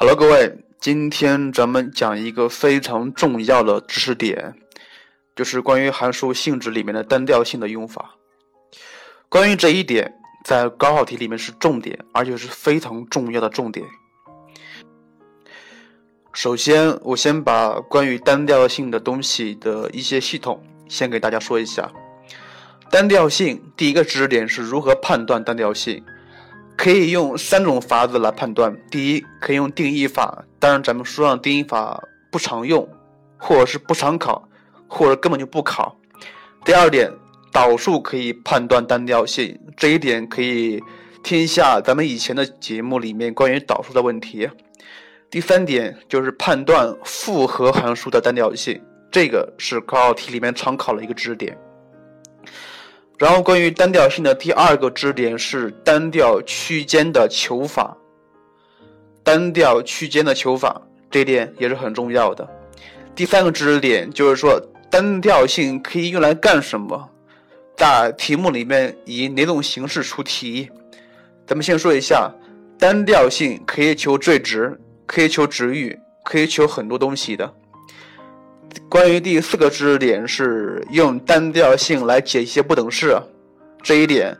好了各位，今天咱们讲一个非常重要的知识点，就是关于函数性质里面的单调性的用法。关于这一点，在高考题里面是重点，而且是非常重要的重点。首先，我先把关于单调性的东西的一些系统先给大家说一下。单调性第一个知识点是如何判断单调性。可以用三种法子来判断。第一，可以用定义法，当然咱们书上定义法不常用，或者是不常考，或者根本就不考。第二点，导数可以判断单调性，这一点可以听一下咱们以前的节目里面关于导数的问题。第三点就是判断复合函数的单调性，这个是高考题里面常考的一个知识点。然后，关于单调性的第二个知识点是单调区间的求法。单调区间的求法，这点也是很重要的。第三个知识点就是说，单调性可以用来干什么？在题目里面以哪种形式出题？咱们先说一下，单调性可以求最值，可以求值域，可以求很多东西的。关于第四个知识点是用单调性来解一些不等式，这一点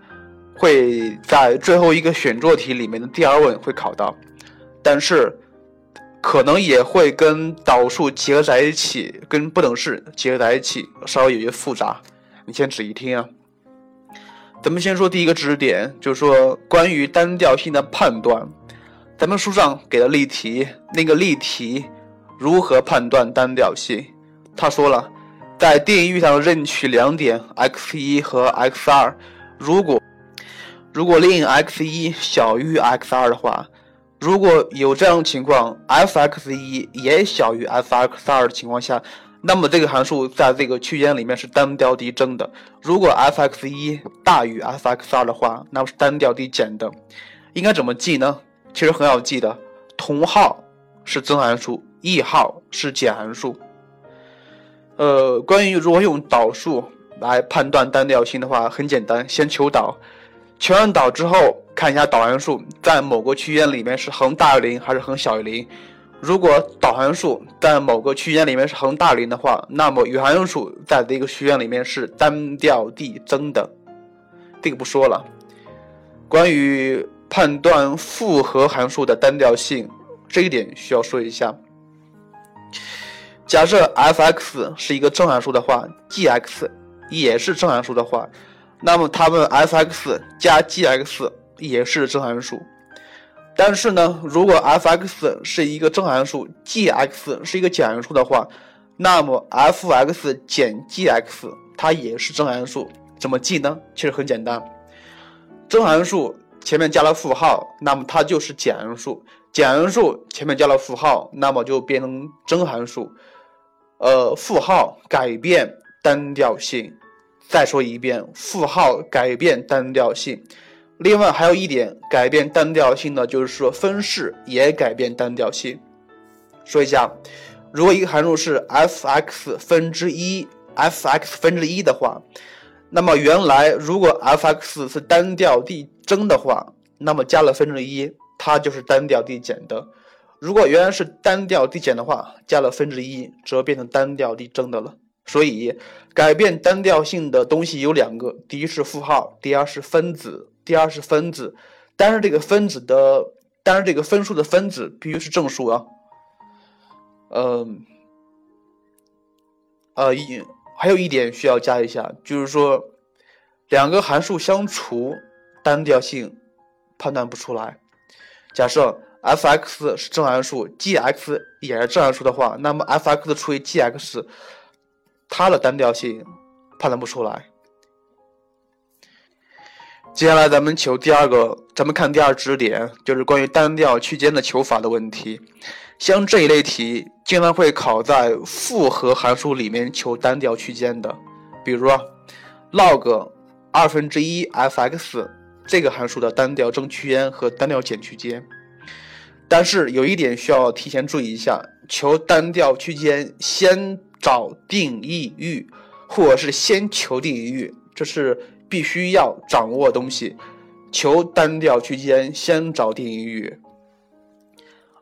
会在最后一个选做题里面的第二问会考到，但是可能也会跟导数结合在一起，跟不等式结合在一起，稍微有些复杂，你先仔细听啊。咱们先说第一个知识点，就是说关于单调性的判断，咱们书上给的例题，那个例题如何判断单调性？他说了，在定义域上任取两点 x 一和 x 二，如果如果令 x 一小于 x 二的话，如果有这样情况，f x 一也小于 f x 二的情况下，那么这个函数在这个区间里面是单调递增的。如果 f x 一大于 f x 二的话，那么是单调递减的。应该怎么记呢？其实很好记的，同号是增函数，异号是减函数。呃，关于如何用导数来判断单调性的话，很简单，先求导，求完导之后，看一下导函数在某个区间里面是恒大于零还是恒小于零。如果导函数在某个区间里面是恒大于零的话，那么余函数在这个区间里面是单调递增的。这个不说了。关于判断复合函数的单调性，这一点需要说一下。假设 f(x) 是一个正函数的话，g(x) 也是正函数的话，那么它们 f(x) 加 g(x) 也是正函数。但是呢，如果 f(x) 是一个正函数，g(x) 是一个减函数的话，那么 f(x) 减 g(x) 它也是正函数。怎么记呢？其实很简单，正函数前面加了负号，那么它就是减函数；减函数前面加了负号，那么就变成正函数。呃，负号改变单调性。再说一遍，负号改变单调性。另外还有一点改变单调性的，就是说分式也改变单调性。说一下，如果一个函数是 f(x) 分之一，f(x) 分之一的话，那么原来如果 f(x) 是单调递增的话，那么加了分之一，它就是单调递减的。如果原来是单调递减的话，加了分之一，则变成单调递增的了。所以，改变单调性的东西有两个：第一是负号，第二是分子。第二是分子，但是这个分子的，但是这个分数的分子必须是正数啊。嗯，呃，一还有一点需要加一下，就是说，两个函数相除，单调性判断不出来。假设。F(x) 是正函数，g(x) 也是正函数的话，那么 f(x) 除以 g(x), 它的单调性判断不出来。接下来咱们求第二个，咱们看第二知识点，就是关于单调区间的求法的问题。像这一类题，经常会考在复合函数里面求单调区间的，比如 log 二分之一 f(x) 这个函数的单调增区间和单调减区间。但是有一点需要提前注意一下：求单调区间，先找定义域，或者是先求定义域，这是必须要掌握的东西。求单调区间，先找定义域。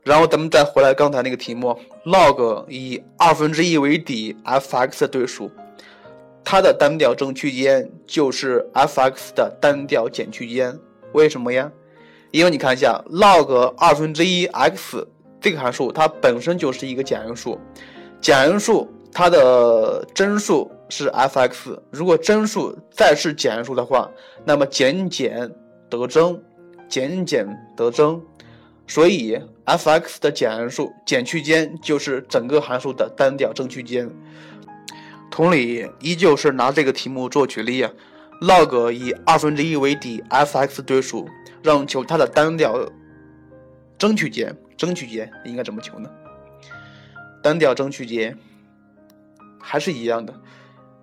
然后咱们再回来刚才那个题目，log 以二分之一为底，f(x) 的对数，它的单调正区间就是 f(x) 的单调减区间。为什么呀？因为你看一下，log 二分之一 x 这个函数，它本身就是一个简函数，简函数它的真数是 f(x)，如果真数再是简函数的话，那么减减得增，减减得增。所以，f(x) 的简函数减区间就是整个函数的单调增区间。同理，依旧是拿这个题目做举例啊，log 以二分之一为底，f(x) 对数，让我们求它的单调增区间。增区间应该怎么求呢？单调增区间还是一样的，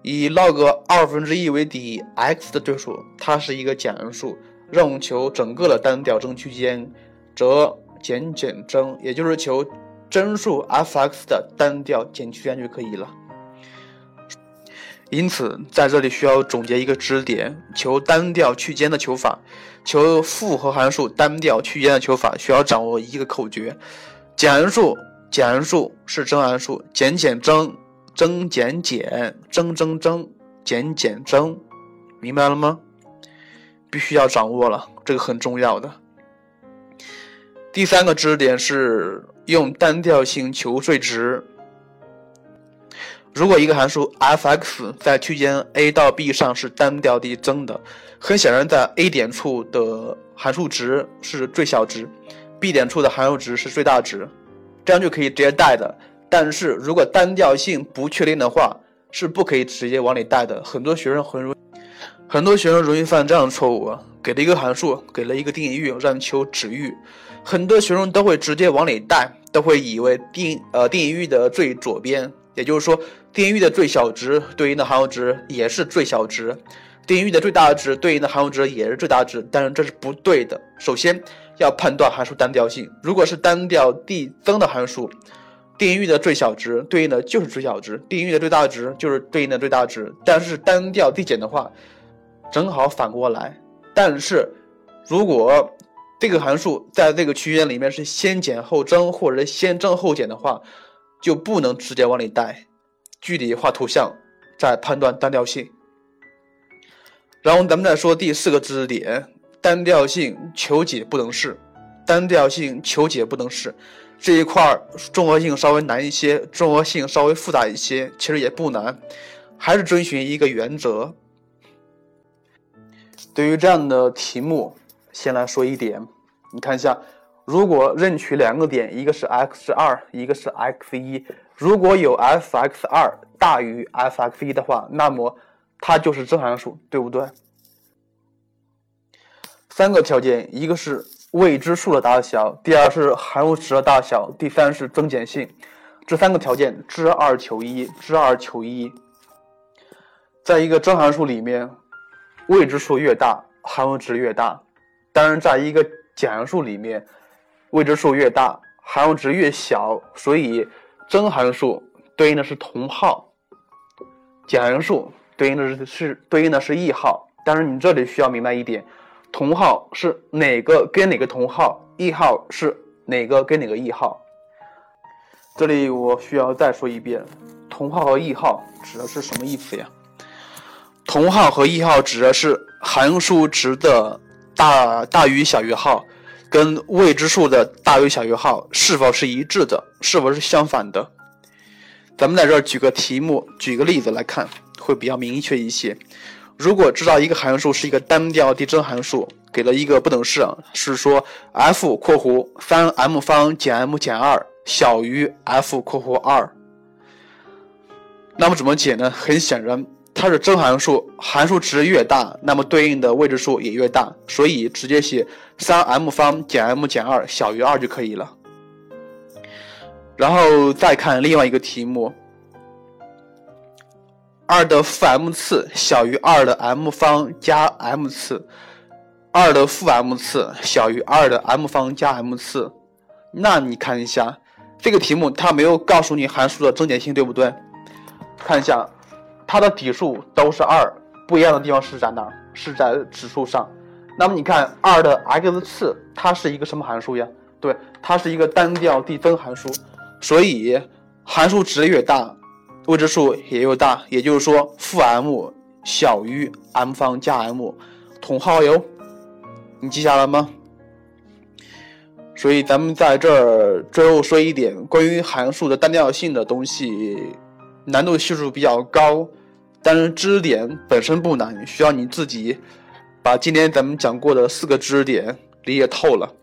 以 log 二分之一为底，x 的对数，它是一个简函数，让我们求整个的单调增区间。则减减增，也就是求真数 f(x) 的单调减区间就可以了。因此，在这里需要总结一个知识点：求单调区间的求法，求复合函数单调区间的求法，需要掌握一个口诀：减函数，减函数是真函数，减减增，增减减，增增增，减减增，明白了吗？必须要掌握了，这个很重要的。第三个知识点是用单调性求最值。如果一个函数 f(x) 在区间 a 到 b 上是单调递增的，很显然在 a 点处的函数值是最小值，b 点处的函数值是最大值，这样就可以直接带的。但是如果单调性不确定的话，是不可以直接往里带的。很多学生很容很多学生容易犯这样的错误，给了一个函数，给了一个定义域，让求值域。很多学生都会直接往里带，都会以为定呃定义域的最左边，也就是说定义域的最小值对应的函数值也是最小值，定义域的最大值对应的函数值也是最大值，但是这是不对的。首先要判断函数单调性，如果是单调递增的函数，定义域的最小值对应的就是最小值，定义域的最大值就是对应的最大值。但是单调递减的话，正好反过来。但是如果这个函数在这个区间里面是先减后增，或者先增后减的话，就不能直接往里带。具体画图像，再判断单调性。然后咱们再说第四个知识点：单调性求解不等式。单调性求解不等式这一块综合性稍微难一些，综合性稍微复杂一些，其实也不难，还是遵循一个原则。对于这样的题目。先来说一点，你看一下，如果任取两个点，一个是 x 二，一个是 x 一，如果有 f(x 二大于 f(x 一的话，那么它就是正函数，对不对？三个条件，一个是未知数的大小，第二是函数值的大小，第三是增减性。这三个条件，知二求一，知二求一。在一个增函数里面，未知数越大，函数值越大。当然，在一个简函数里面，未知数越大，函数值越小，所以真函数对应的是同号，简函数对应的是是对应的是异号。但是你这里需要明白一点，同号是哪个跟哪个同号，异号是哪个跟哪个异号。这里我需要再说一遍，同号和异号指的是什么意思呀？同号和异号指的是函数值的。大大于小于号，跟未知数的大于小于号是否是一致的？是否是相反的？咱们在这儿举个题目，举个例子来看，会比较明确一些。如果知道一个函数是一个单调递增函数，给了一个不等式，是说 f（ 括弧三 m 方减 m 减二小于 f（ 括弧二），那么怎么解呢？很显然。它是真函数，函数值越大，那么对应的未知数也越大，所以直接写三 m 方减 m 减二小于二就可以了。然后再看另外一个题目，二的负 m 次小于二的 m 方加 m 次，二的负 m 次小于二的 m 方加 m 次，那你看一下这个题目，它没有告诉你函数的增减性，对不对？看一下。它的底数都是二，不一样的地方是在哪？是在指数上。那么你看二的 x 次，它是一个什么函数呀？对，它是一个单调递增函数，所以函数值越大，未知数也越大。也就是说，负 m 小于 m 方加 m，同号哟，你记下了吗？所以咱们在这儿最后说一点关于函数的单调性的东西，难度系数比较高，但是知识点本身不难，需要你自己把今天咱们讲过的四个知识点理解透了。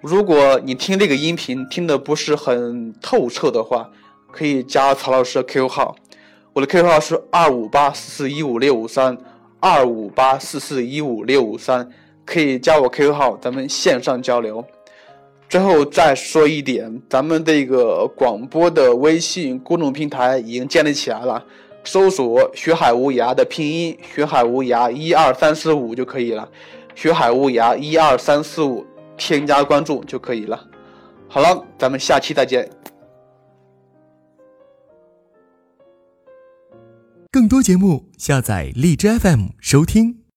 如果你听这个音频听的不是很透彻的话，可以加曹老师的 QQ 号，我的 QQ 号是二五八四四一五六五三二五八四四一五六五三，可以加我 QQ 号，咱们线上交流。最后再说一点，咱们这个广播的微信公众平台已经建立起来了，搜索“学海无涯”的拼音“学海无涯”一二三四五就可以了，“学海无涯”一二三四五，添加关注就可以了。好了，咱们下期再见。更多节目，下载荔枝 FM 收听。